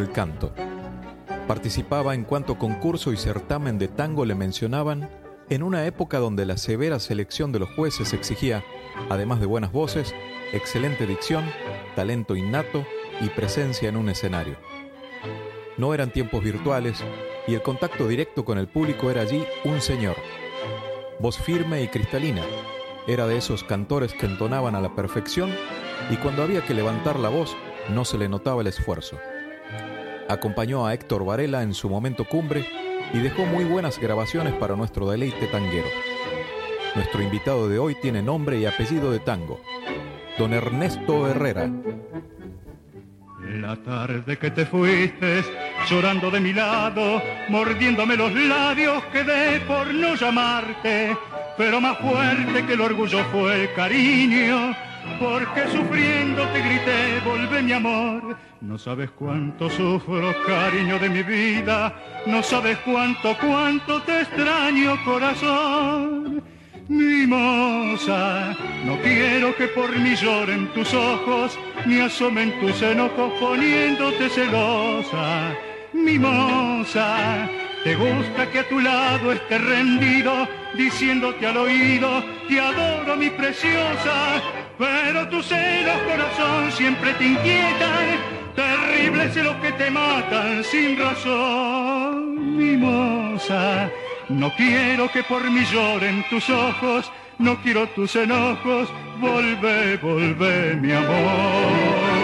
El canto. Participaba en cuanto concurso y certamen de tango le mencionaban en una época donde la severa selección de los jueces exigía, además de buenas voces, excelente dicción, talento innato y presencia en un escenario. No eran tiempos virtuales y el contacto directo con el público era allí un señor. Voz firme y cristalina. Era de esos cantores que entonaban a la perfección y cuando había que levantar la voz no se le notaba el esfuerzo. Acompañó a Héctor Varela en su momento cumbre y dejó muy buenas grabaciones para nuestro deleite tanguero. Nuestro invitado de hoy tiene nombre y apellido de tango, don Ernesto Herrera. La tarde que te fuiste, llorando de mi lado, mordiéndome los labios, quedé por no llamarte, pero más fuerte que el orgullo fue el cariño porque sufriendo te grité, volvé mi amor. No sabes cuánto sufro, cariño de mi vida, no sabes cuánto, cuánto te extraño, corazón. Mimosa, no quiero que por mí lloren tus ojos, ni asomen tus enojos poniéndote celosa. Mimosa, te gusta que a tu lado esté rendido, diciéndote al oído, te adoro mi preciosa, pero tus celos, corazón, siempre te inquietan, terribles celos que te matan sin razón, mimosa. No quiero que por mí lloren tus ojos, no quiero tus enojos, volvé, volvé, mi amor.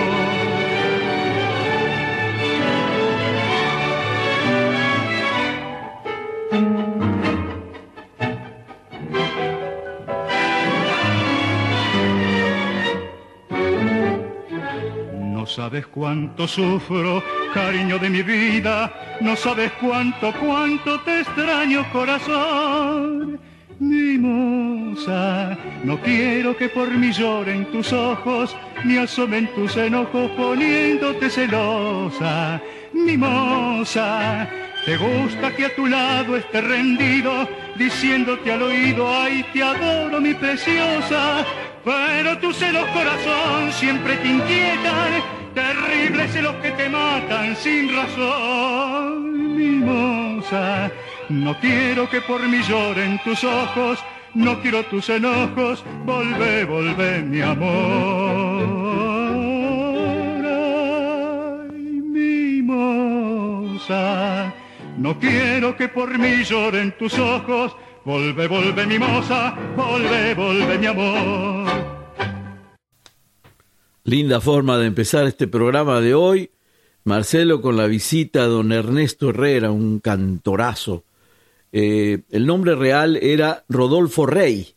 Sabes cuánto sufro, cariño de mi vida, no sabes cuánto, cuánto te extraño, corazón. Mimosa, no quiero que por mí lloren tus ojos, ni asomen tus enojos poniéndote celosa. Mimosa, te gusta que a tu lado esté rendido, diciéndote al oído, ay, te adoro mi preciosa, pero tus celos corazón siempre te inquietan terribles celos que te matan sin razón, mimosa. No quiero que por mí lloren tus ojos, no quiero tus enojos, volvé, volvé mi amor. Ay, mimosa, no quiero que por mí lloren tus ojos, volvé, volvé mimosa, volvé, volvé mi amor. Linda forma de empezar este programa de hoy. Marcelo con la visita a don Ernesto Herrera, un cantorazo. Eh, el nombre real era Rodolfo Rey.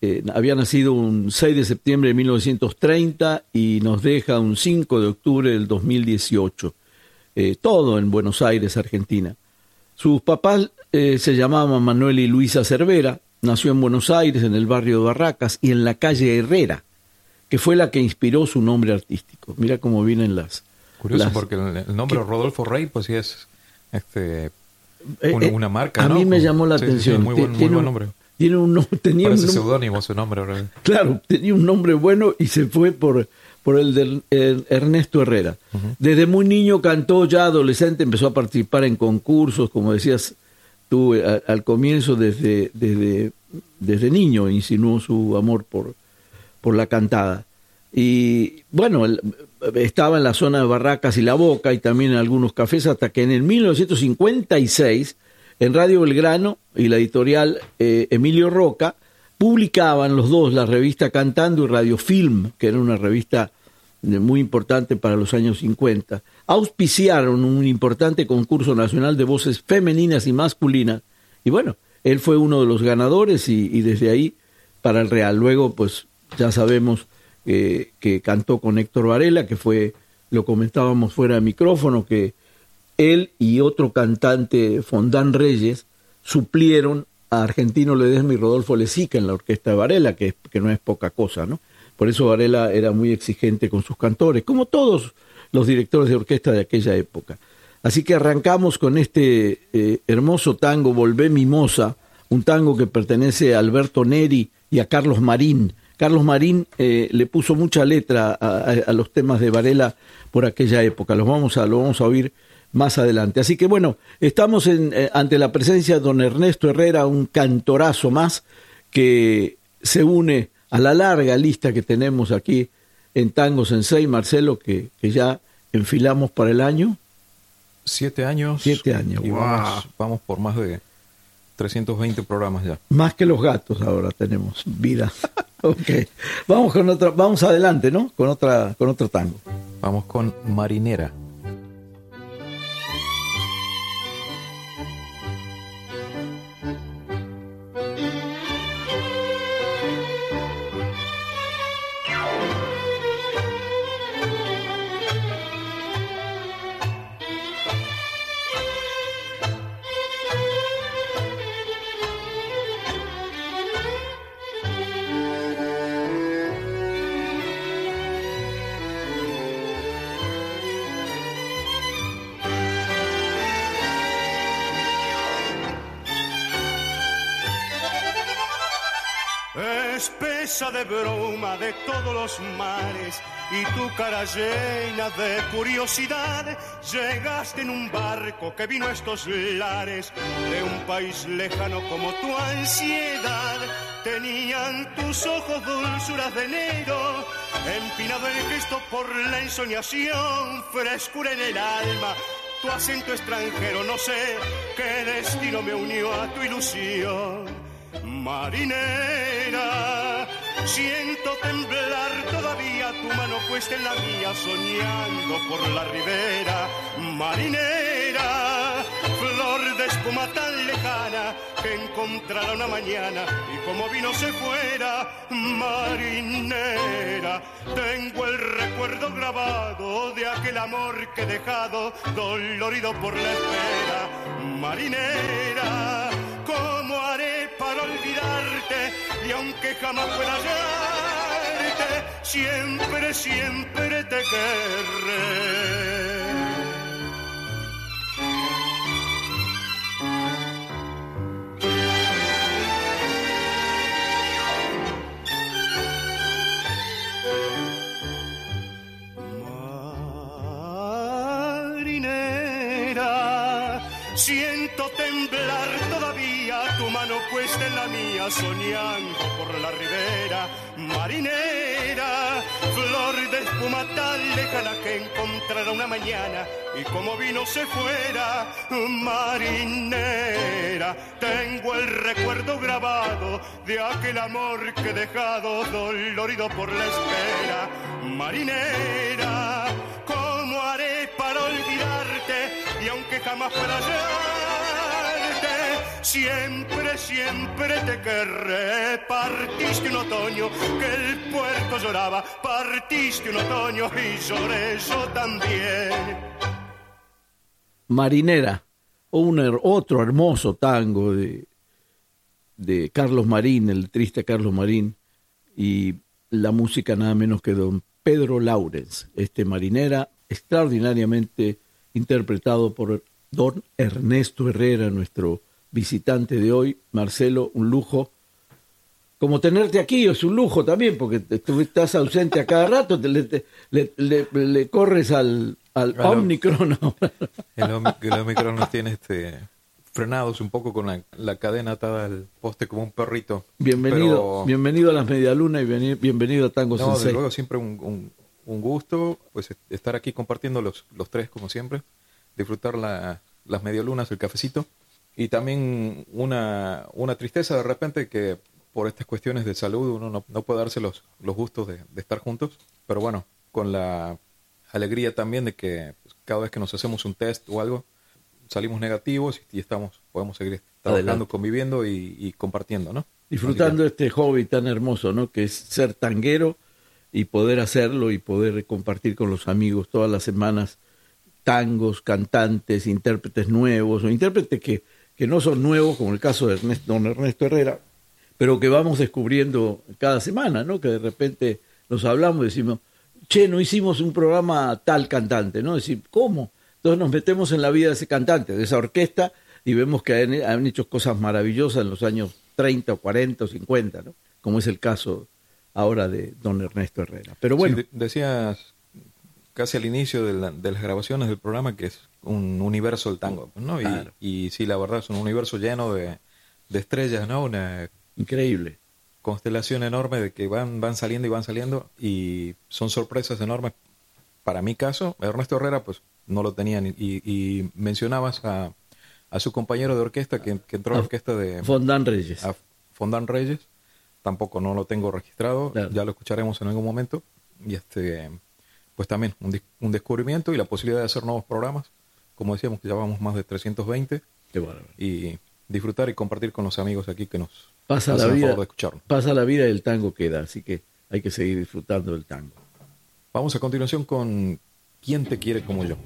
Eh, había nacido un 6 de septiembre de 1930 y nos deja un 5 de octubre del 2018. Eh, todo en Buenos Aires, Argentina. Sus papás se llamaban Manuel y Luisa Cervera. Nació en Buenos Aires, en el barrio de Barracas y en la calle Herrera que fue la que inspiró su nombre artístico. Mira cómo vienen las... Curioso porque el nombre Rodolfo Rey pues sí es este, eh, una, eh, una marca, A mí me llamó la atención. muy, buen, tiene, nombre. Tiene un, tenía Parece un seudónimo su nombre. Claro, tenía un nombre bueno y se fue por, por el de Ernesto Herrera. Desde muy niño cantó, ya adolescente empezó a participar en concursos, como decías, tuve al comienzo desde, desde, desde niño, insinuó su amor por, por la cantada. Y bueno, estaba en la zona de Barracas y La Boca y también en algunos cafés hasta que en el 1956 en Radio Belgrano y la editorial eh, Emilio Roca publicaban los dos la revista Cantando y Radio Film, que era una revista muy importante para los años 50. Auspiciaron un importante concurso nacional de voces femeninas y masculinas y bueno, él fue uno de los ganadores y, y desde ahí para el Real. Luego, pues ya sabemos que cantó con Héctor Varela, que fue, lo comentábamos fuera de micrófono, que él y otro cantante, Fondán Reyes, suplieron a Argentino Ledesma y Rodolfo Lezica en la orquesta de Varela, que, que no es poca cosa, ¿no? Por eso Varela era muy exigente con sus cantores, como todos los directores de orquesta de aquella época. Así que arrancamos con este eh, hermoso tango, Volvé Mimosa, un tango que pertenece a Alberto Neri y a Carlos Marín, Carlos Marín eh, le puso mucha letra a, los temas de Varela por aquella época. Los vamos a, lo vamos a oír más adelante. Así que bueno, estamos en, eh, ante la presencia de don Ernesto Herrera, un cantorazo más que se une a la larga lista que tenemos aquí en Tango Sensei, Marcelo, que, que ya enfilamos para el año. Siete años. Siete años. Y vamos, vamos por más de 320 programas ya. Más que los gatos ahora tenemos vida. ok. Vamos con otra, vamos adelante, ¿no? Con otra, con otro tango. Vamos con Marinera. De broma de todos los mares y tu cara llena de curiosidad. Llegaste en un barco que vino a estos lares de un país lejano como tu ansiedad. Tenían tus ojos dulzuras de enero, empinado el gesto por la ensoñación, frescura en el alma. Tu acento extranjero, no sé qué destino me unió a tu ilusión. Marinera, Siento temblar todavía tu mano puesta en la mía, soñando por la ribera marinera. Flor de espuma tan lejana que encontrará una mañana y como vino se fuera, marinera. Tengo el recuerdo grabado de aquel amor que he dejado, dolorido por la espera, marinera. ¿Cómo haré para olvidarte? Y aunque jamás pueda hallarte, siempre, siempre te querré. Siento todavía tu puesta en la mía, soñando por la ribera marinera. Flor de espuma tan lejana que encontrará una mañana y como vino se fuera, marinera. Tengo el recuerdo grabado de aquel amor que he dejado dolorido por la espera, marinera. ¿Cómo haré para olvidarte? y aunque jamás pueda hallarte, siempre, siempre te querré. Partiste un otoño que el puerto lloraba, partiste un otoño y lloré yo también. Marinera, otro hermoso tango de, de Carlos Marín, el triste Carlos Marín, y la música nada menos que don Pedro Laurens, este marinera extraordinariamente interpretado por don Ernesto Herrera, nuestro visitante de hoy. Marcelo, un lujo. Como tenerte aquí es un lujo también, porque tú estás ausente a cada rato, le, le, corres al, al Omicron. el, Omicron no tiene este frenados un poco con la, la cadena atada al poste como un perrito. Bienvenido, Pero- bienvenido a las Medialunas y veni- bienvenido a Tango No, desde Sensei. luego siempre un, un- un gusto pues est- estar aquí compartiendo los, los tres como siempre, disfrutar la- las medialunas, el cafecito y también una, una tristeza de repente que por estas cuestiones de salud uno no, no puede darse los, los gustos de, de estar juntos, pero bueno, con la alegría también de que cada vez que nos hacemos un test o algo salimos negativos y, estamos podemos seguir trabajando, Adelante. conviviendo y, y compartiendo, ¿no? Disfrutando este hobby tan hermoso, ¿no? Que es ser tanguero y poder hacerlo y poder compartir con los amigos todas las semanas tangos, cantantes, intérpretes nuevos o intérpretes que, que no son nuevos, como el caso de Ernesto, don Ernesto Herrera, pero que vamos descubriendo cada semana, ¿no? Que de repente nos hablamos y decimos, che, no hicimos un programa tal cantante, ¿no? Decir, ¿cómo? Entonces nos metemos en la vida de ese cantante, de esa orquesta, y vemos que han, han hecho cosas maravillosas en los años 30 o 40 o 50, ¿no? Como es el caso ahora de don Ernesto Herrera. Pero bueno, Sí, decías casi al inicio de, la- de las grabaciones del programa que es un universo del tango, ¿no? Y, Claro. y sí, la verdad es un universo lleno de, de estrellas, ¿no? Una increíble. constelación enorme de que van, van saliendo y van saliendo y son sorpresas enormes. Para mi caso, Ernesto Herrera, pues no lo tenían. Y, y mencionabas a, a su compañero de orquesta que, que entró a la A orquesta de Fondán Reyes. a Fondán Reyes. Tampoco no lo tengo registrado, Claro. ya lo escucharemos en algún momento. Y este, pues también un, un descubrimiento y la posibilidad de hacer nuevos programas. Como decíamos, que ya vamos más de 320 Qué bárbaro. y disfrutar y compartir con los amigos aquí que nos Pasa hacen la vida, favor de escucharnos. pasa la vida y el tango queda, así que hay que seguir disfrutando del tango. Vamos a continuación con ¿Quién te quiere como yo?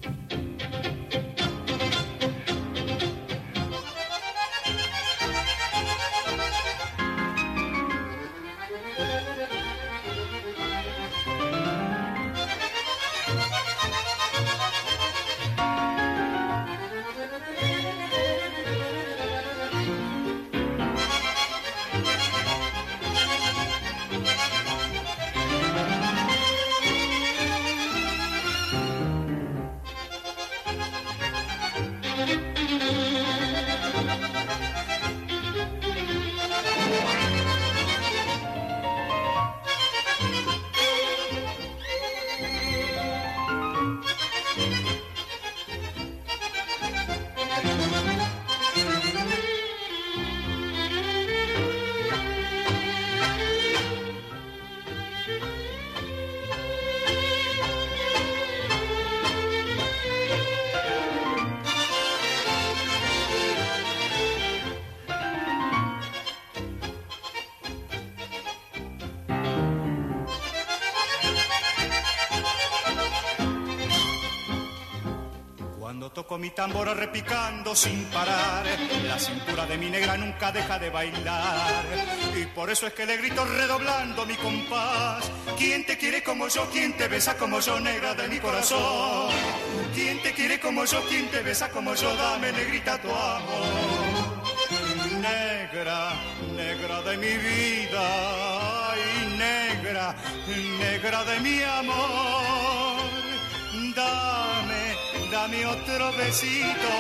Cuando toco mi tambor repicando sin parar, la cintura de mi negra nunca deja de bailar. Y por eso es que le grito redoblando mi compás. ¿Quién te quiere como yo? ¿Quién te besa como yo, negra de mi corazón? ¿Quién te quiere como yo? ¿Quién te besa como yo? Dame, negrita, tu amor. Negra, negra de mi vida, ay, negra, negra de mi amor. Dame, dame otro besito,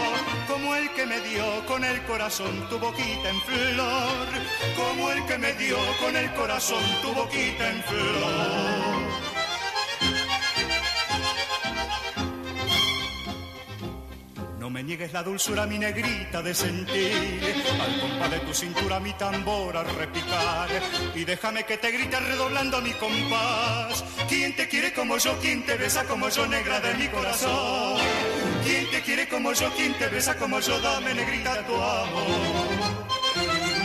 como el que me dio con el corazón tu boquita en flor, como el que me dio con el corazón tu boquita en flor. Me niegues la dulzura, mi negrita, de sentir al compás de tu cintura mi tambor a repicar. Y déjame que te grite redoblando mi compás. ¿Quién te quiere como yo? ¿Quién te besa como yo, negra de mi corazón? ¿Quién te quiere como yo? ¿Quién te besa como yo? Dame, negrita, tu amor.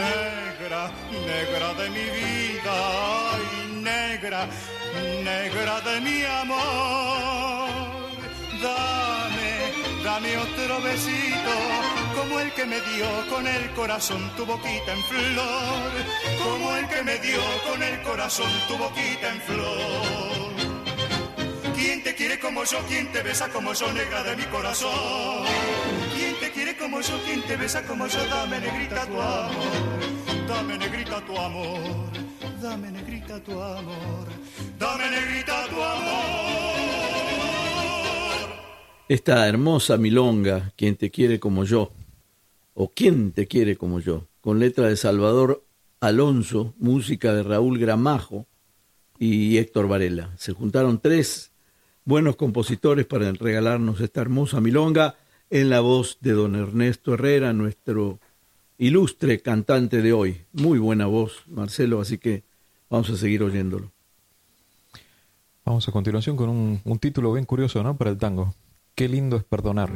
Negra, negra de mi vida, ay, negra, negra de mi amor. Dame, dame otro besito, como el que me dio con el corazón tu boquita en flor, como el que me dio con el corazón tu boquita en flor. ¿Quién te quiere como yo? ¿Quién te besa como yo, negra de mi corazón? ¿Quién te quiere como yo? ¿Quién te besa como yo? Dame, negrita, tu amor. Dame, negrita, tu amor. Dame, negrita, tu amor. Dame, negrita, tu amor. Esta hermosa milonga, quien te quiere como yo, o ¿Quién te quiere como yo? con letra de Salvador Alonso, música de Raúl Gramajo y Héctor Varela. Se juntaron tres buenos compositores para regalarnos esta hermosa milonga en la voz de don Ernesto Herrera, nuestro ilustre cantante de hoy. Muy buena voz, Marcelo, así que vamos a seguir oyéndolo. Vamos a continuación con un, un título bien curioso, ¿no? Para el tango. Qué lindo es perdonar.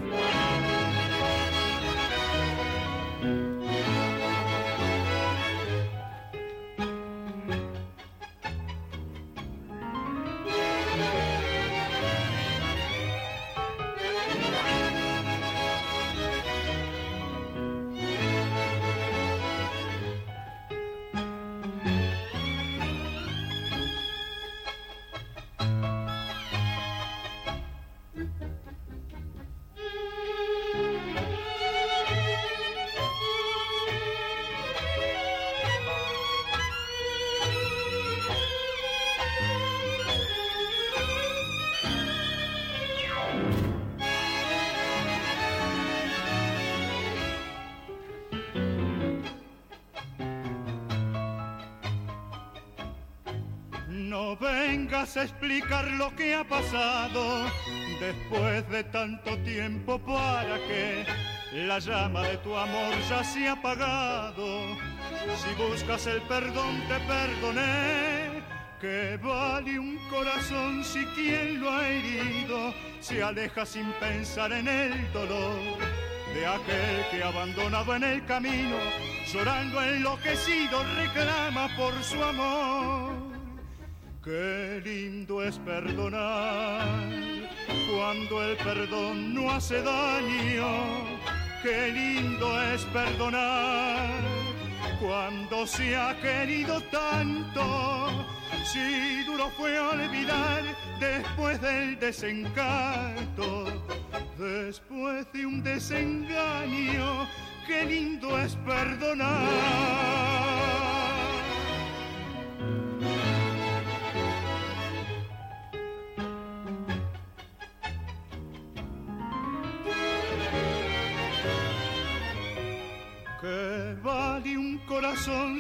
A explicar lo que ha pasado después de tanto tiempo para que la llama de tu amor ya se ha apagado. Si buscas el perdón te perdoné. Que vale un corazón si quien lo ha herido se aleja sin pensar en el dolor de aquel que abandonado en el camino, llorando enloquecido, reclama por su amor. Qué lindo es perdonar cuando el perdón no hace daño. Qué lindo es perdonar cuando se ha querido tanto. Si duro fue olvidar después del desencanto, después de un desengaño. Qué lindo es perdonar.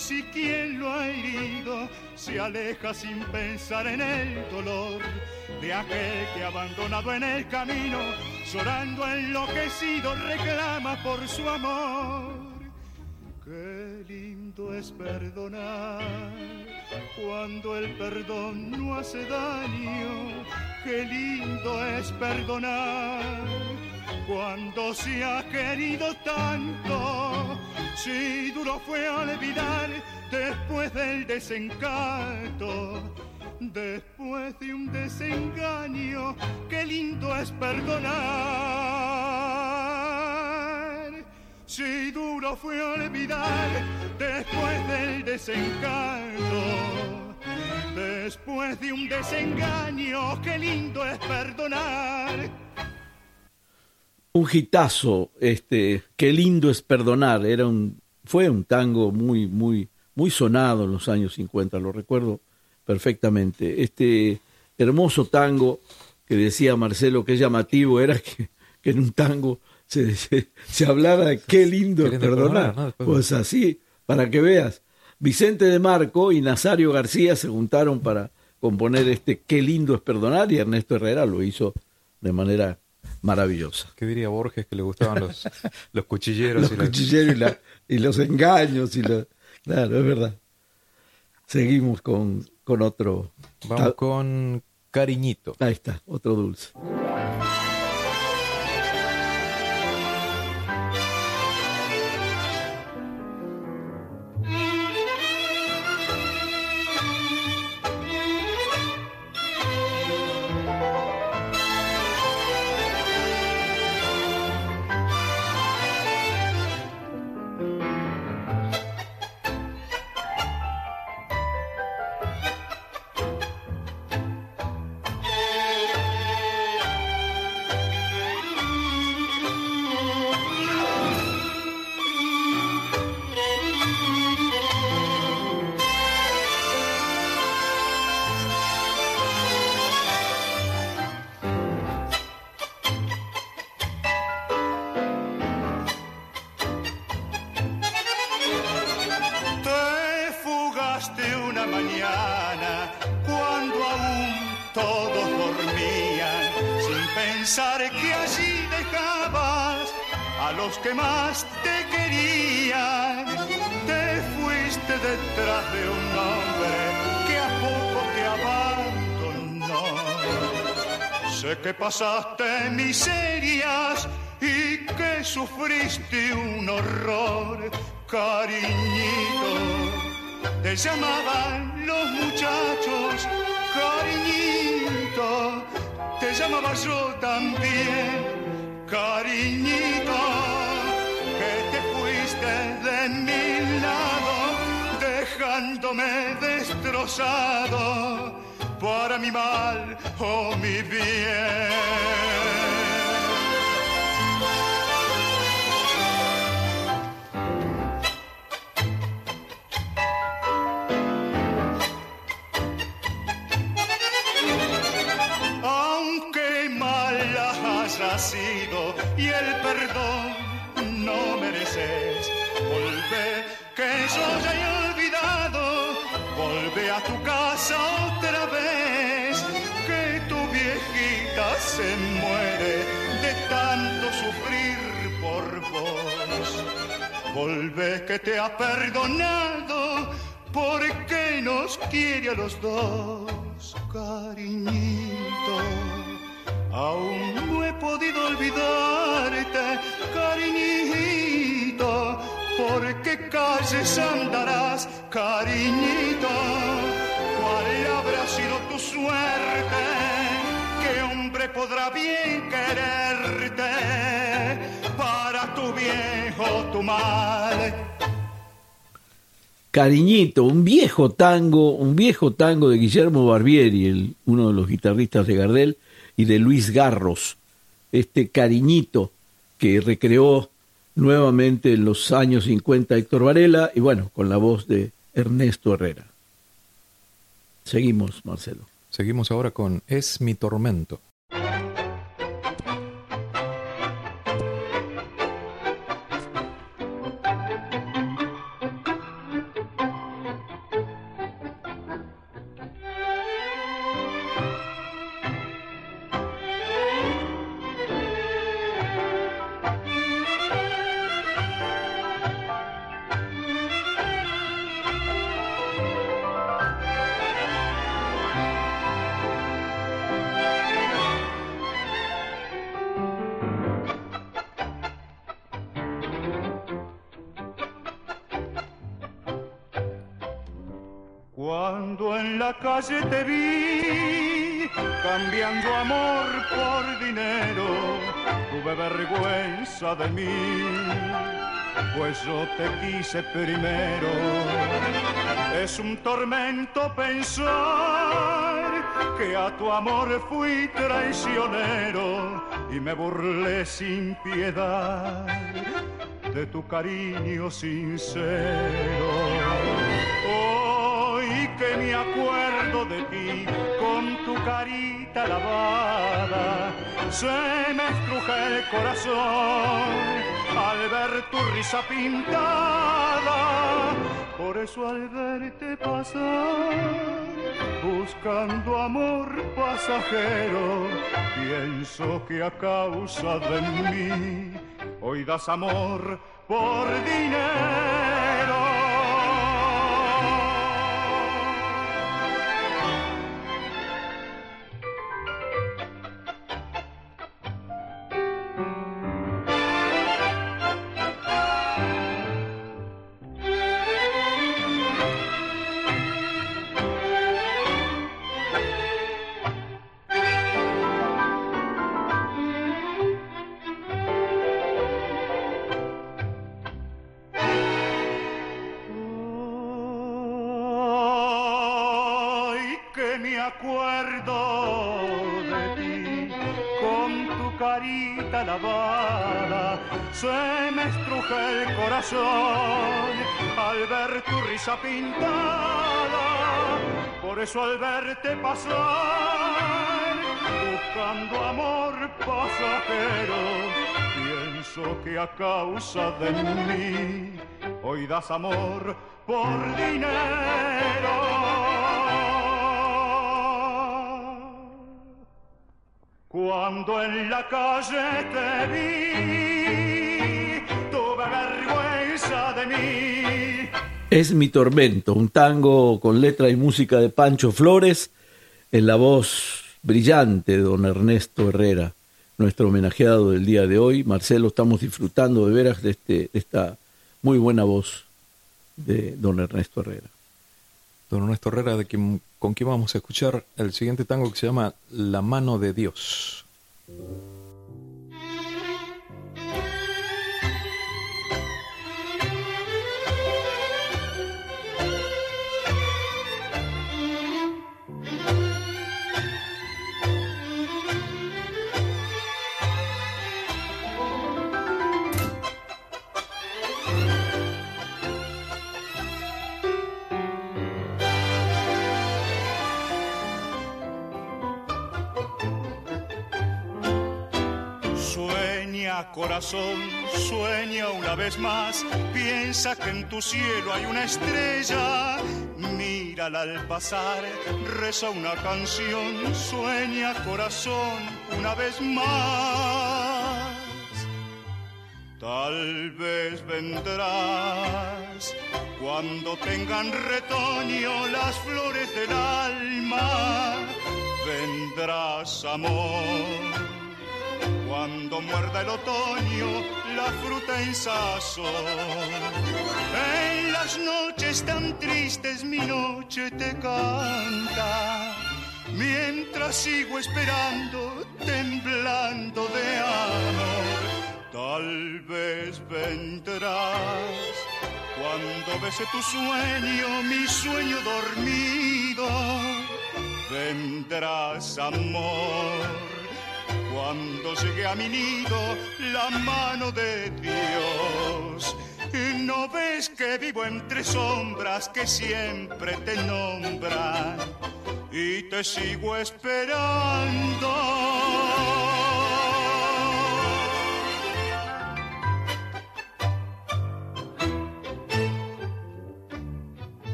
Si quien lo ha herido se aleja sin pensar en el dolor de aquel que abandonado en el camino, llorando enloquecido, reclama por su amor. Qué lindo es perdonar cuando el perdón no hace daño. Qué lindo es perdonar cuando se ha querido tanto. Si duro fue olvidar después del desencanto, después de un desengaño, qué lindo es perdonar. Si duro fue olvidar después del desencanto, después de un desengaño, qué lindo es perdonar un hitazo, este, qué lindo es perdonar, era un, fue un tango muy, muy, muy sonado en los años 50, lo recuerdo perfectamente. Este hermoso tango que decía Marcelo que es llamativo era que, en un tango se, se, hablara de qué lindo, es perdonar. Pues así, para que veas. Vicente de Marco y Nazario García se juntaron para componer este Qué lindo es perdonar y Ernesto Herrera lo hizo de manera maravillosa. ¿Qué diría Borges que le gustaban los, los cuchilleros? los y cuchilleros y, los engaños. Y claro, es verdad. Seguimos con, con otro. Vamos con Cariñito. Ahí está, otro dulce. Cariñito. Que te fuiste de mi lado, dejándome destrozado para mi mal o mi bien. No mereces. Volve, que yo ya he olvidado. Volve a tu casa otra vez, que tu viejita se muere de tanto sufrir por vos. Volve, que te ha perdonado porque nos quiere a los dos, cariñito Aún no he podido olvidarte, cariñito, porque calles andarás, cariñito. ¿Cuál habrá sido tu suerte? ¿Qué hombre podrá bien quererte para tu viejo, tu mal? Cariñito, un viejo tango, un viejo tango de Guillermo Barbieri, uno de los guitarristas de Gardel, y de Luis Garros, este cariñito que recreó nuevamente en los años 50 Héctor Varela y bueno, con la voz de Ernesto Herrera. Seguimos, Marcelo. Seguimos ahora con Es mi tormento. De mí, pues yo te quise primero. Es un tormento pensar que a tu amor fui traicionero y me burlé sin piedad de tu cariño sincero. Hoy que me acuerdo de ti con tu carita lavada. Se me estruja el corazón al ver tu risa pintada. Por eso al verte pasar, buscando amor pasajero, pienso que a causa de mí hoy das amor por dinero. Pintada. Por eso al verte pasar, buscando amor pasajero, pienso que a causa de mí hoy das amor por dinero. Cuando en la calle te vi, tuve vergüenza de mí. Es mi tormento, un tango con letra y música de Pancho Flores, en la voz brillante de don Ernesto Herrera, nuestro homenajeado del día de hoy. Marcelo, estamos disfrutando de veras de, este, esta muy buena voz de don Ernesto Herrera. Don Ernesto Herrera, de con quien vamos a escuchar el siguiente tango que se llama La mano de Dios. Corazón, sueña una vez más, piensa que en tu cielo hay una estrella, mírala al pasar, reza una canción, sueña corazón una vez más. Tal vez vendrás cuando tengan retoño las flores del alma, vendrás amor cuando muerda el otoño la fruta en sazón. En las noches tan tristes mi noche te canta, mientras sigo esperando, temblando de amor. Tal vez vendrás cuando bese tu sueño, mi sueño dormido. Vendrás amor cuando llegue a mi nido la mano de Dios. No ves que vivo entre sombras que siempre te nombran y te sigo esperando.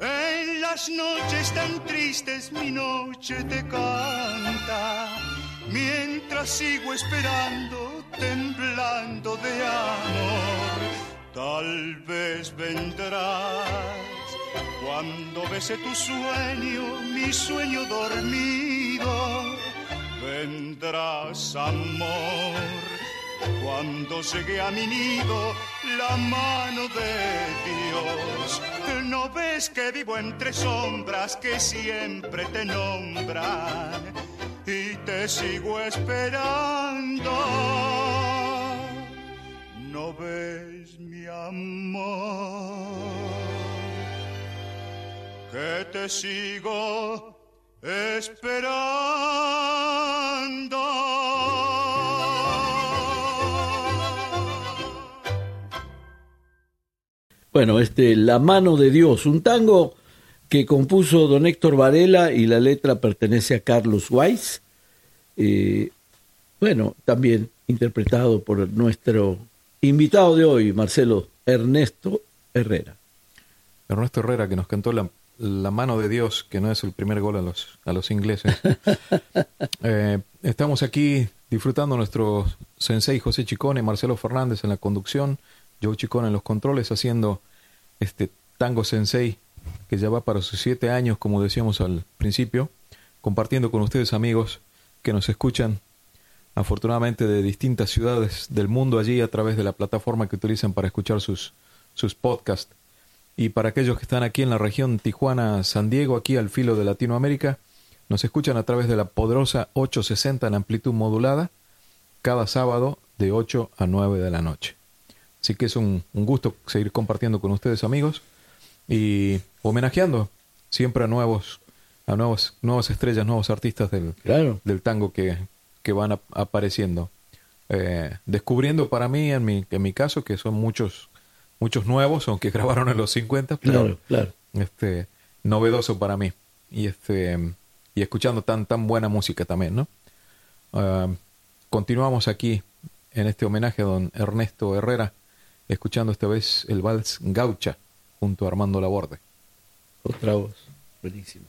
En las noches tan tristes mi noche te canta mientras sigo esperando, temblando de amor. Tal vez vendrás cuando bese tu sueño, mi sueño dormido. Vendrás, amor, cuando llegue a mi nido la mano de Dios. No ves que vivo entre sombras que siempre te nombran y te sigo esperando. No ves mi amor, que te sigo esperando. Bueno, este La mano de Dios, un tango que compuso don Héctor Varela y la letra pertenece a Carlos Weiss. Eh, bueno, también interpretado por nuestro invitado de hoy, Marcelo Ernesto Herrera. Ernesto Herrera, que nos cantó la, la mano de Dios, que no es el primer gol a los, a los ingleses. Eh, estamos aquí disfrutando nuestro sensei José Chicone, Marcelo Fernández en la conducción, Joe Chicone en los controles, haciendo este tango sensei que ya va para sus siete años, como decíamos al principio, compartiendo con ustedes amigos que nos escuchan afortunadamente de distintas ciudades del mundo allí a través de la plataforma que utilizan para escuchar sus, sus podcasts. Y para aquellos que están aquí en la región Tijuana-San Diego, aquí al filo de Latinoamérica, nos escuchan a través de la poderosa 860 en amplitud modulada, cada sábado de 8 a 9 de la noche. Así que es un, un gusto seguir compartiendo con ustedes amigos y homenajeando siempre a nuevos a nuevos, nuevas estrellas, nuevos artistas del, Claro. del tango que, que van ap- apareciendo. Eh, descubriendo para mí, en mi, en mi caso, que son muchos, muchos nuevos, aunque grabaron en los 50, pero Claro, claro. este, novedoso para mí. Y este y escuchando tan, tan buena música también, ¿no? Ah, continuamos aquí en este homenaje a don Ernesto Herrera escuchando esta vez el vals Gaucha junto a Armando Laborde. Otra voz, buenísima.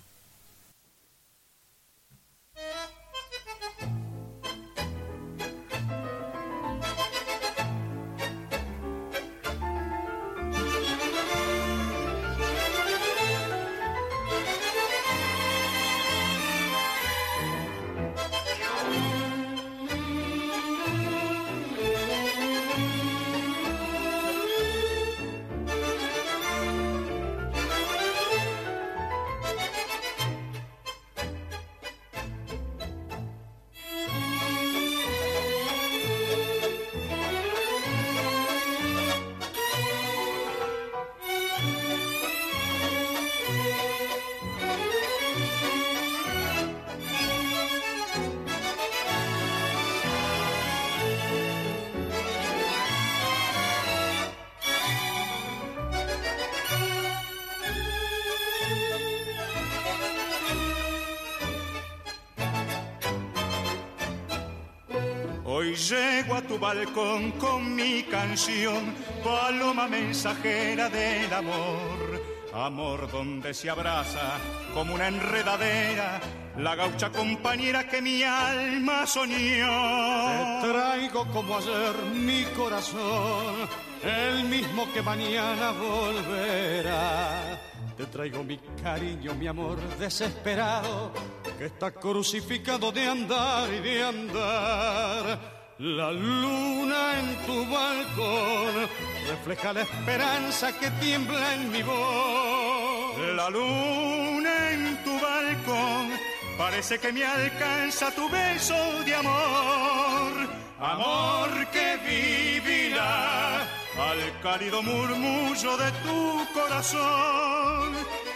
Llego a tu balcón con mi canción, paloma mensajera del amor. Amor donde se abraza como una enredadera la gaucha compañera que mi alma soñó. Te traigo como ayer mi corazón, el mismo que mañana volverá. Te traigo mi cariño, mi amor desesperado, que está crucificado de andar y de andar. La luna en tu balcón refleja la esperanza que tiembla en mi voz. La luna en tu balcón parece que me alcanza tu beso de amor. Amor que vivirá al cálido murmullo de tu corazón.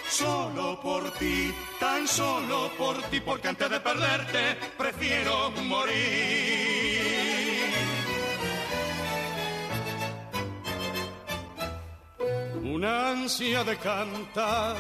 Solo por ti, tan solo por ti, porque antes de perderte prefiero morir. Una ansia de cantar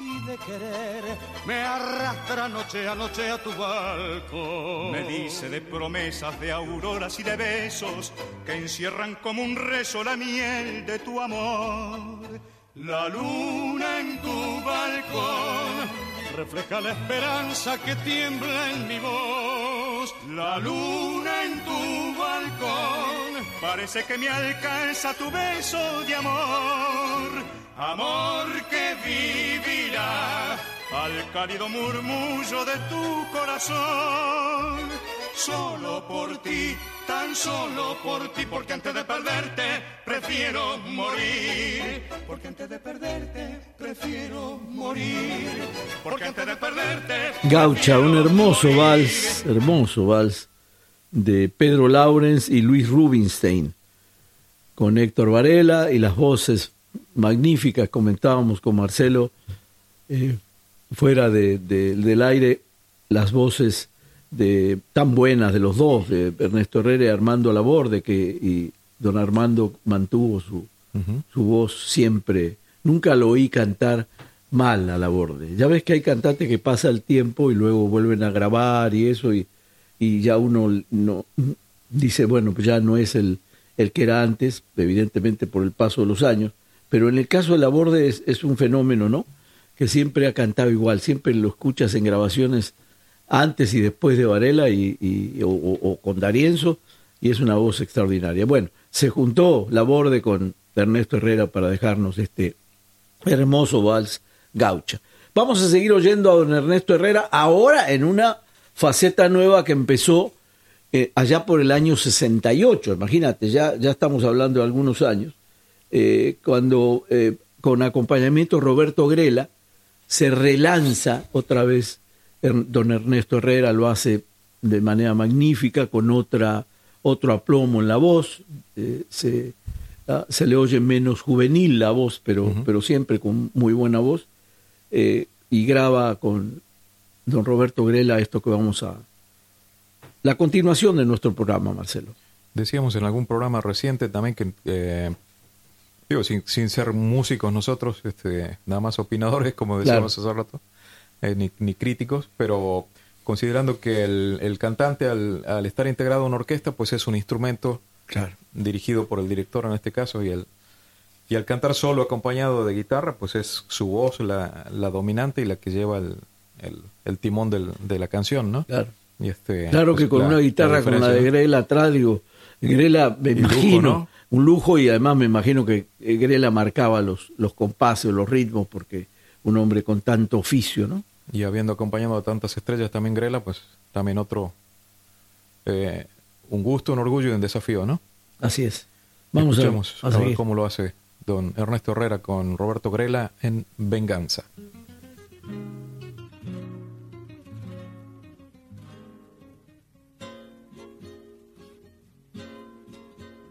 y de querer me arrastra noche a noche a tu balcón. Me dice de promesas, de auroras y de besos que encierran como un rezo la miel de tu amor. La luna en tu balcón refleja la esperanza que tiembla en mi voz. La luna en tu balcón parece que me alcanza tu beso de amor. Amor que vivirá al cálido murmullo de tu corazón. Solo por ti, tan solo por ti, porque antes de perderte prefiero morir. Porque antes de perderte prefiero morir. Porque antes de perderte. Gaucha, un hermoso vals, hermoso vals de Pedro Laurens y Luis Rubinstein, con Héctor Varela y las voces magníficas, comentábamos con Marcelo, eh, fuera de, de, del aire, las voces de tan buenas de los dos, de Ernesto Herrera y Armando Laborde, que y don Armando mantuvo su, uh -huh. su voz siempre, nunca lo oí cantar mal a Laborde. Ya ves que hay cantantes que pasa el tiempo y luego vuelven a grabar y eso, y, y ya uno no dice, bueno, pues ya no es el, el que era antes, evidentemente por el paso de los años, pero en el caso de Laborde es, es un fenómeno, ¿no? Que siempre ha cantado igual, siempre lo escuchas en grabaciones antes y después de Varela y, o, con Darienzo, y es una voz extraordinaria. Bueno, se juntó Laborde con Ernesto Herrera para dejarnos este hermoso vals gaucha. Vamos a seguir oyendo a don Ernesto Herrera ahora en una faceta nueva que empezó eh, allá por el año 68, imagínate, ya, ya estamos hablando de algunos años, eh, cuando eh, con acompañamiento Roberto Grela se relanza otra vez don Ernesto Herrera lo hace de manera magnífica, con otra, otro aplomo en la voz, eh, se, uh, se, le oye menos juvenil la voz, pero, uh -huh. pero siempre con muy buena voz, eh, y graba con don Roberto Grela esto que vamos a... La continuación de nuestro programa, Marcelo. Decíamos en algún programa reciente también que, eh, digo, sin, sin, ser músicos nosotros, este, nada más opinadores, como decíamos claro. hace rato, eh, ni, ni, críticos, pero considerando que el, el cantante al, al, estar integrado a una orquesta, pues es un instrumento Claro. dirigido por el director en este caso, y el y al cantar solo acompañado de guitarra, pues es su voz la, la dominante y la que lleva el, el, el timón del- de la canción, ¿no? Claro. Y este, Claro pues, que con la- una guitarra como la de. Grela atrás, digo, Grela, me Y lujo, imagino, ¿no? un lujo y además me imagino que eh, Grela marcaba los, los compases, los ritmos, porque un hombre con tanto oficio, ¿no? Y habiendo acompañado a tantas estrellas también Grela, pues también otro, eh, un gusto, un orgullo y un desafío, ¿no? Así es. Vamos Escuchemos a, a a ver cómo lo hace don Ernesto Herrera con Roberto Grela en Venganza.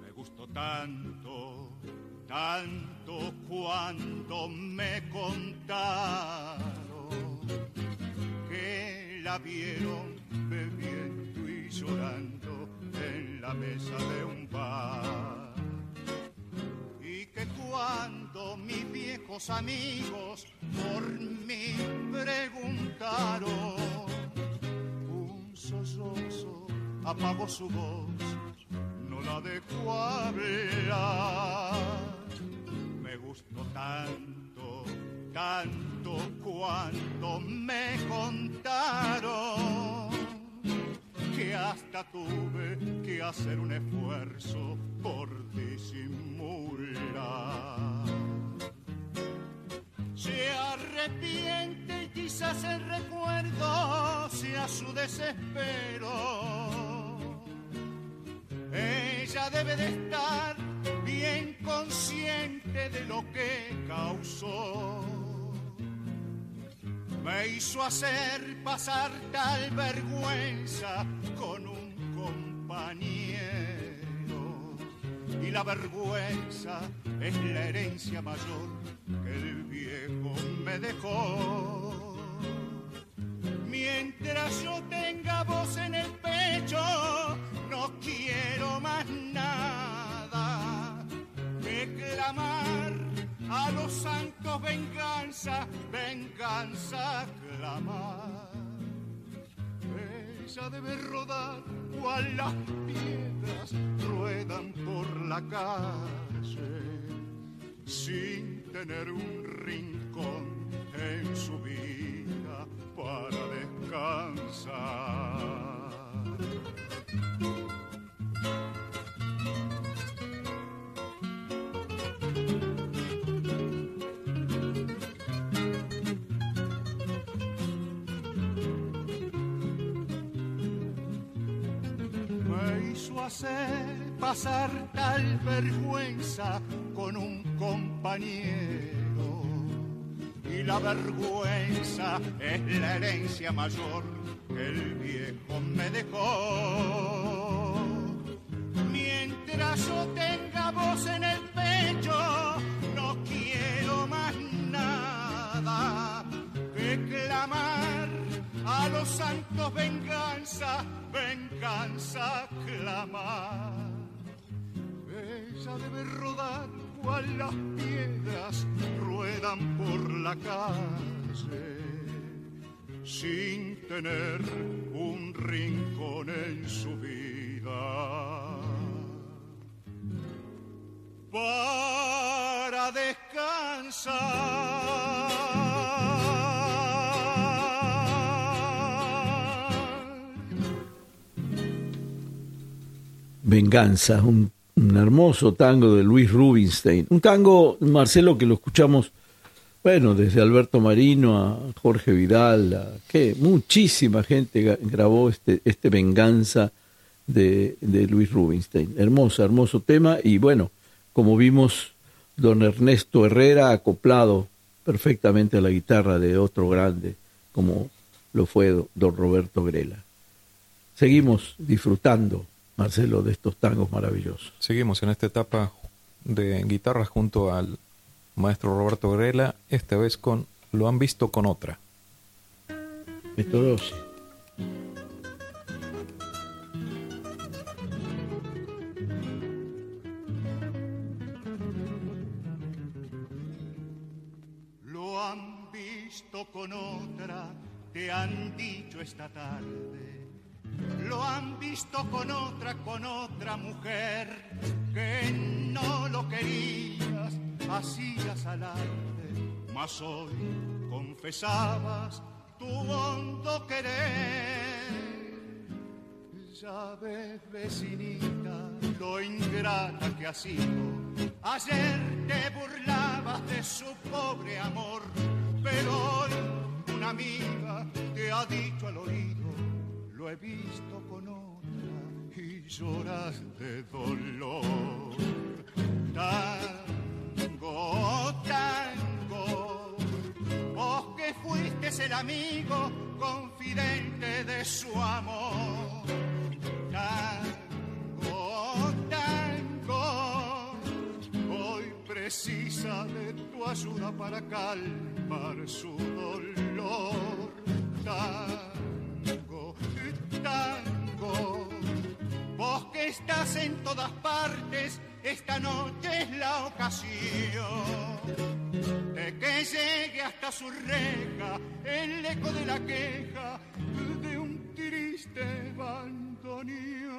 Me gustó tanto, tanto cuando me contaron que vieron bebiendo y llorando en la mesa de un bar. Y que cuando mis viejos amigos por mí preguntaron, un sollozo apagó su voz, no la dejó hablar. Me gustó tanto, tanto cuando me contaron que hasta tuve que hacer un esfuerzo por disimular. Se arrepiente y quizás el recuerdo sea su desespero. Ella debe de estar bien consciente de lo que causó. Me hizo hacer pasar tal vergüenza con un compañero. Y la vergüenza es la herencia mayor que el viejo me dejó. Mientras yo tenga voz en el pecho, no quiero más nada que clamar a los santos venganza, venganza clamar. Ella debe rodar cual las piedras ruedan por la calle sin tener un rincón en su vida para descansar. Me hizo hacer pasar tal vergüenza con un compañero. Y la vergüenza es la herencia mayor que el viejo me dejó. Mientras yo tenga voz en el los santos venganza, venganza clamar. Ella debe rodar cual las piedras ruedan por la calle sin tener un rincón en su vida para descansar. Venganza, un, hermoso tango de Luis Rubinstein. Un tango, Marcelo, que lo escuchamos, bueno, desde Alberto Marino a Jorge Vidal, que muchísima gente grabó este, este Venganza de, de Luis Rubinstein. Hermoso, hermoso tema. Y bueno, como vimos, don Ernesto Herrera acoplado perfectamente a la guitarra de otro grande, como lo fue do- don Roberto Grela. Seguimos disfrutando, Marcelo, de estos tangos maravillosos. Seguimos en esta etapa de guitarra junto al maestro Roberto Grela, esta vez con Lo han visto con otra. Lo han visto con otra, te han dicho esta tarde. Lo han visto con otra, con otra mujer que no lo querías, hacías alarde, mas hoy confesabas tu hondo querer. Ya ves, vecinita, lo ingrata que ha sido. Ayer te burlabas de su pobre amor, pero hoy una amiga te ha dicho al oído, lo he visto con otra y lloras de dolor. Tango, tango, vos que fuiste el amigo confidente de su amor. Tango, tango, hoy precisa de tu ayuda para calmar su dolor. Tango, tango, vos que estás en todas partes, esta noche es la ocasión de que llegue hasta su reja el eco de la queja de un triste bandoneón.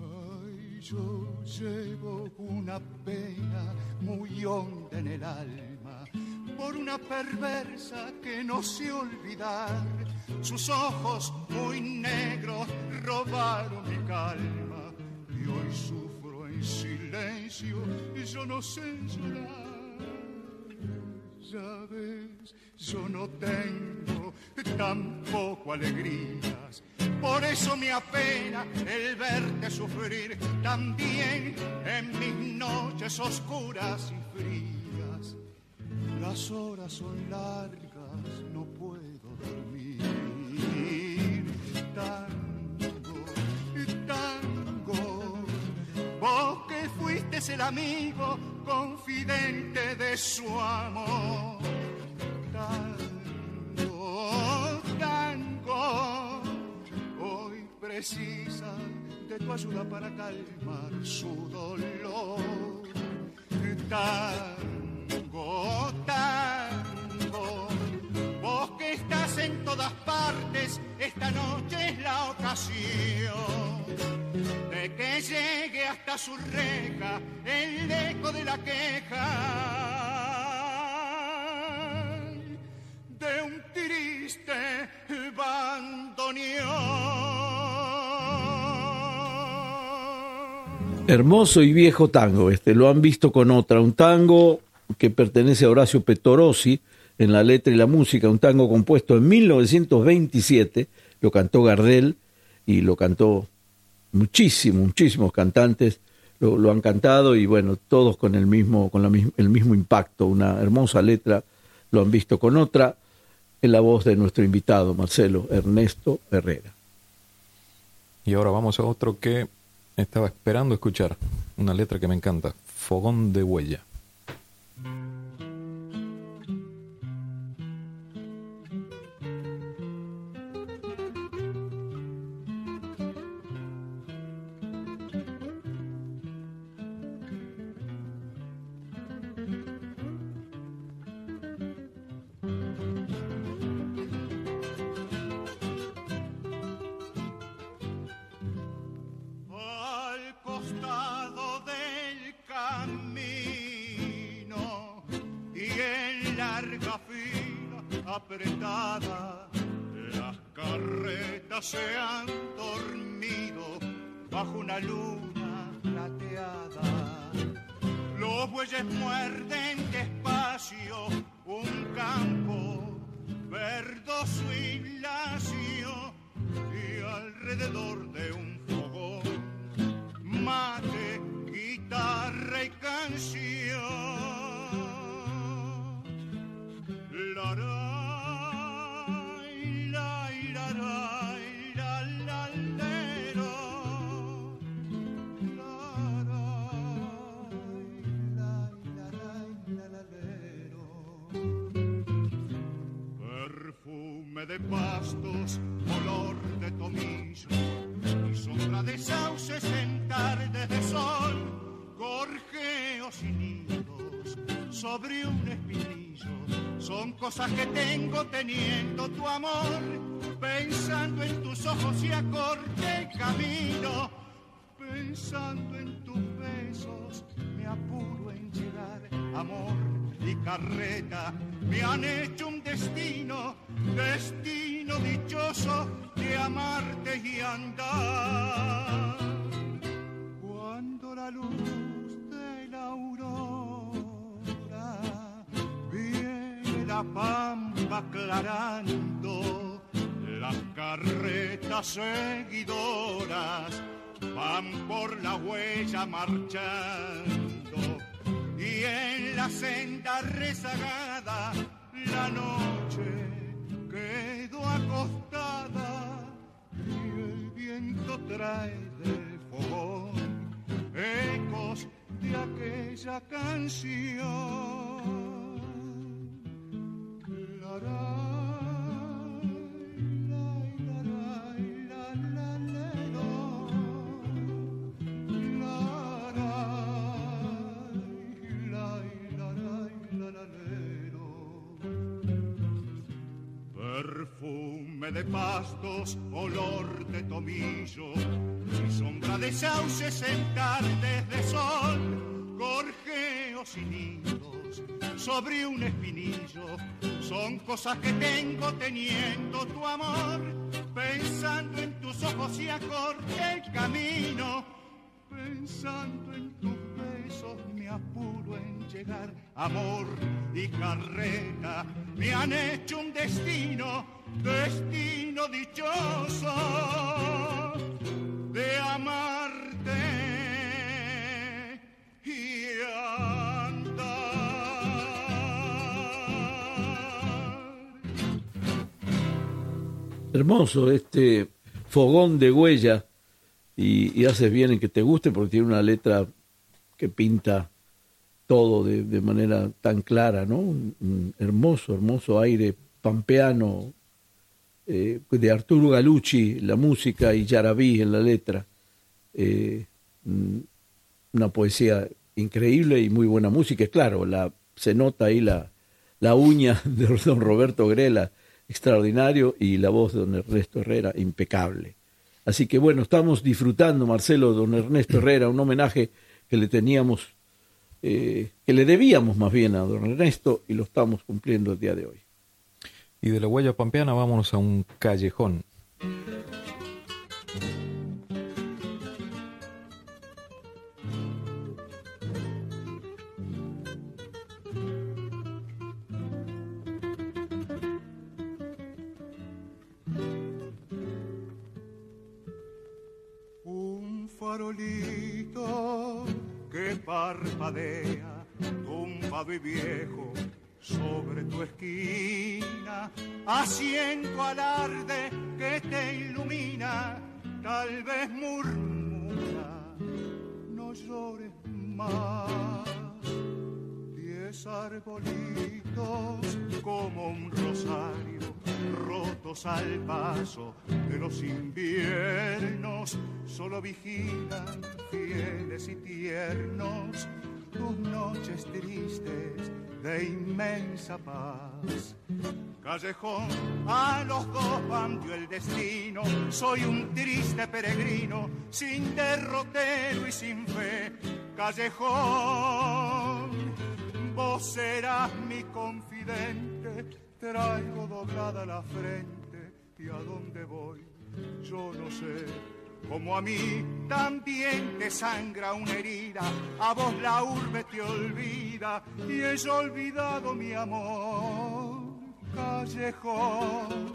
Ay, yo llevo una pena muy honda en el alma por una perversa que no sé olvidar. Sus ojos muy negros robaron mi calma y hoy sufro en silencio y yo no sé llorar. Ya ves, yo no tengo tampoco alegrías, por eso me apena el verte sufrir también en mis noches oscuras y frías. Las horas son largas, no puedo dormir. Tango, tango, vos que fuiste el amigo confidente de su amor. Tango, tango, hoy precisa de tu ayuda para calmar su dolor. Tango, tango, vos que estás en todas partes, esta noche es la ocasión de que llegue hasta su reja el eco de la queja de un triste bandoneón. Hermoso y viejo tango, este lo han visto con otra, un tango que pertenece a Horacio Pettorossi en la letra y la música, un tango compuesto en 1927, lo cantó Gardel y lo cantó muchísimos, muchísimos cantantes lo, lo, han cantado y bueno, todos con el mismo, con la, el mismo impacto, una hermosa letra, lo han visto con otra, en la voz de nuestro invitado, Marcelo Ernesto Herrera. Y ahora vamos a otro que estaba esperando escuchar, una letra que me encanta, Fogón de Huella. Gorjeos y nidos sobre un espinillo. Son cosas que tengo teniendo tu amor, pensando en tus ojos y acorte camino, pensando en tus besos, me apuro en llegar, amor y carreta, me han hecho un destino, destino dichoso de amarte y andar. Cuando la luz aurora viene la pampa aclarando, las carretas seguidoras van por la huella marchando y en la senda rezagada la noche quedó acostada y el viento trae del fogón ecos de aquella canción. La, la, Perfume de pastos, olor de tomillo, y sombra de sauces en tardes de sol, gorjeos y nidos sobre un espinillo, son cosas que tengo teniendo tu amor, pensando en tus ojos y acorte el camino, pensando en tus besos me apuro en llegar, amor y carreta me han hecho un destino, destino dichoso de amarte y andar. Hermoso este fogón de huella y, haces bien en que te guste porque tiene una letra que pinta todo de, manera tan clara, ¿no? Un hermoso, hermoso aire pampeano eh, de Arturo Galucci, la música y Yarabí en la letra. Eh, mm, una poesía increíble y muy buena música. Claro, la, se nota ahí la, la uña de don Roberto Grela, extraordinario, y la voz de don Ernesto Herrera, impecable. Así que bueno, estamos disfrutando, Marcelo, don Ernesto Herrera, un homenaje que le teníamos, eh, que le debíamos más bien a don Ernesto y lo estamos cumpliendo el día de hoy. Y de la huella pampeana vámonos a un callejón. Un farolito que parpadea, tumbado y viejo, sobre tu esquina, haciendo alarde que te ilumina, tal vez murmura, no llores más. Diez arbolitos como un rosario, rotos al paso de los inviernos, solo vigilan fieles y tiernos noches tristes de inmensa paz. Callejón, a los dos bandió el destino, soy un triste peregrino, sin derrotero y sin fe. Callejón, vos serás mi confidente, traigo doblada la frente y a dónde voy, yo no sé como a mí también te sangra una herida, a vos la urbe te olvida y es olvidado mi amor, callejón.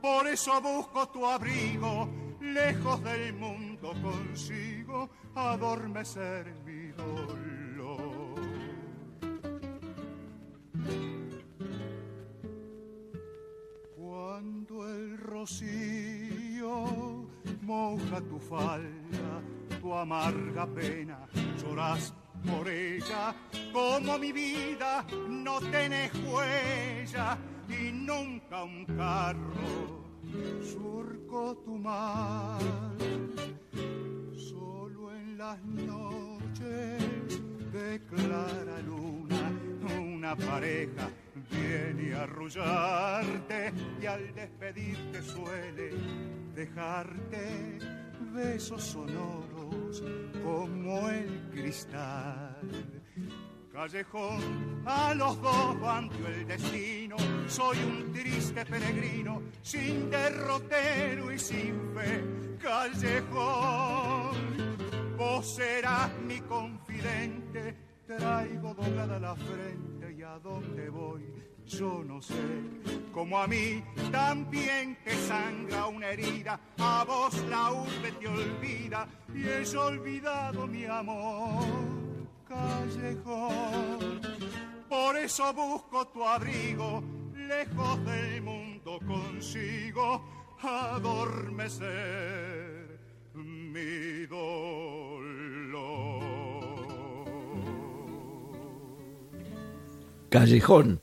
Por eso busco tu abrigo, lejos del mundo consigo adormecer mi dolor. Cuando el rocío moja tu falda, tu amarga pena, lloras por ella, como mi vida no tenés huella y nunca un carro surco tu mar. Solo en las noches de clara luna, una pareja viene a arrullarte y al despedirte suele dejarte besos sonoros como el cristal. Callejón, a los dos bandió el destino, soy un triste peregrino, sin derrotero y sin fe. Callejón, vos serás mi confidente, traigo doblada la frente a dónde voy yo no sé. Como a mí también te sangra una herida, a vos la urbe te olvida y es olvidado mi amor callejón. Por eso busco tu abrigo, lejos del mundo consigo adormecer mi dolor. Callejón,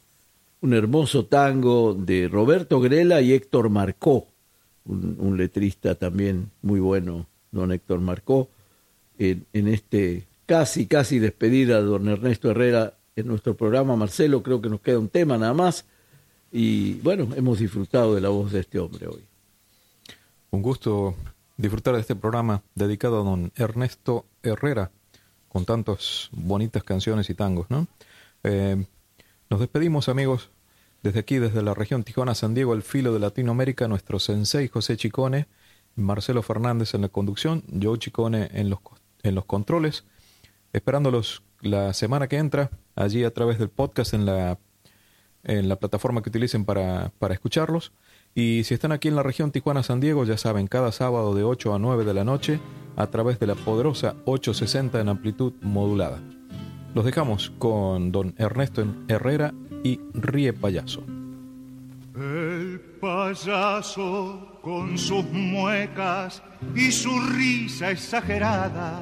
un hermoso tango de Roberto Grela y Héctor Marcó, un, letrista también muy bueno, don Héctor Marcó, en, en este casi, casi despedida de don Ernesto Herrera en nuestro programa. Marcelo, creo que nos queda un tema nada más. Y bueno, hemos disfrutado de la voz de este hombre hoy. Un gusto disfrutar de este programa dedicado a don Ernesto Herrera, con tantas bonitas canciones y tangos, ¿no? Eh, nos despedimos, amigos, desde aquí, desde la región Tijuana, San Diego, el filo de Latinoamérica, nuestro sensei José Chicone, Marcelo Fernández en la conducción, yo Chicone en los, en los controles esperándolos la semana que entra, allí a través del podcast en la, en la plataforma que utilicen para, para escucharlos. Y si están aquí en la región Tijuana-San Diego, ya saben, cada sábado de 8 a 9 de la noche, a través de la poderosa 860 en amplitud modulada. Los dejamos con don Ernesto Herrera y Ríe Payaso. El payaso con sus muecas y su risa exagerada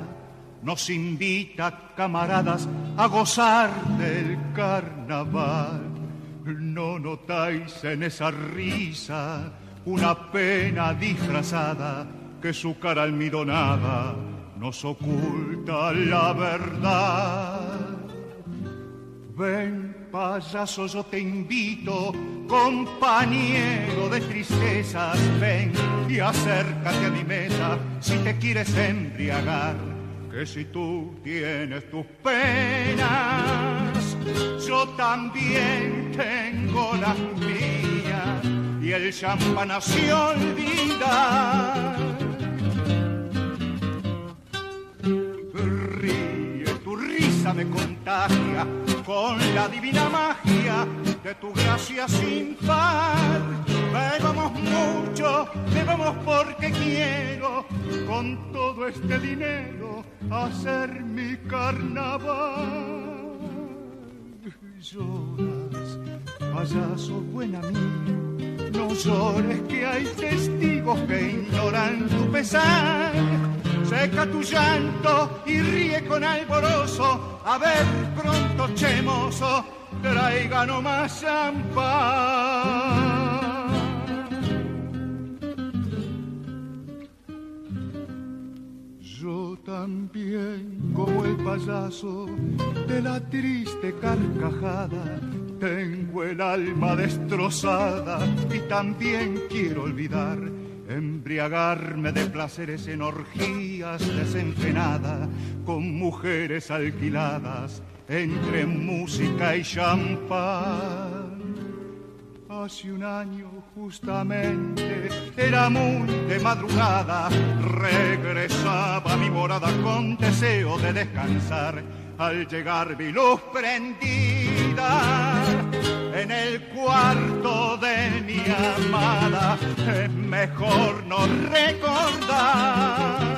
nos invita, camaradas, a gozar del carnaval. No notáis en esa risa una pena disfrazada que su cara almidonada nos oculta la verdad. Ven, payaso, yo te invito, compañero de tristezas, ven y acércate a mi mesa si te quieres embriagar que si tú tienes tus penas, yo también tengo las mías y el champán se olvida. Ríe, tu risa me contagia con la divina magia de tu gracia sin par. Bebamos mucho, bebamos porque quiero con todo este dinero hacer mi carnaval. Lloras, payaso buen no llores que hay testigos que ignoran tu pesar. Seca tu llanto y ríe con alboroso, a ver pronto chemoso, traiga no más champán. Yo también, como el payaso de la triste carcajada, tengo el alma destrozada y también quiero olvidar, embriagarme de placeres en orgías desenfrenadas, con mujeres alquiladas entre música y champán. Hace un año justamente, era muy de madrugada, regresaba mi morada con deseo de descansar. Al llegar vi luz prendida en el cuarto de mi amada, es mejor no recordar.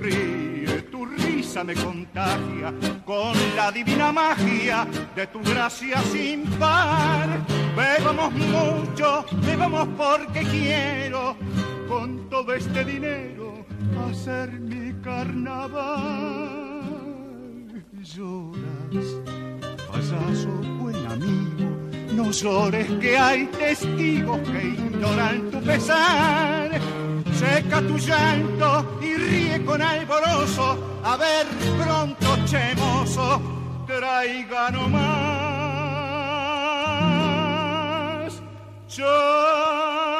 Ríe, tu risa me contagia con la divina magia de tu gracia sin par. Bebamos mucho, bebamos porque quiero con todo este dinero hacer mi carnaval. Lloras, payaso buen amigo, no llores que hay testigos que ignoran tu pesar. Seca tu llanto y ríe con alboroso, a ver pronto chemoso, traiga no más. Yo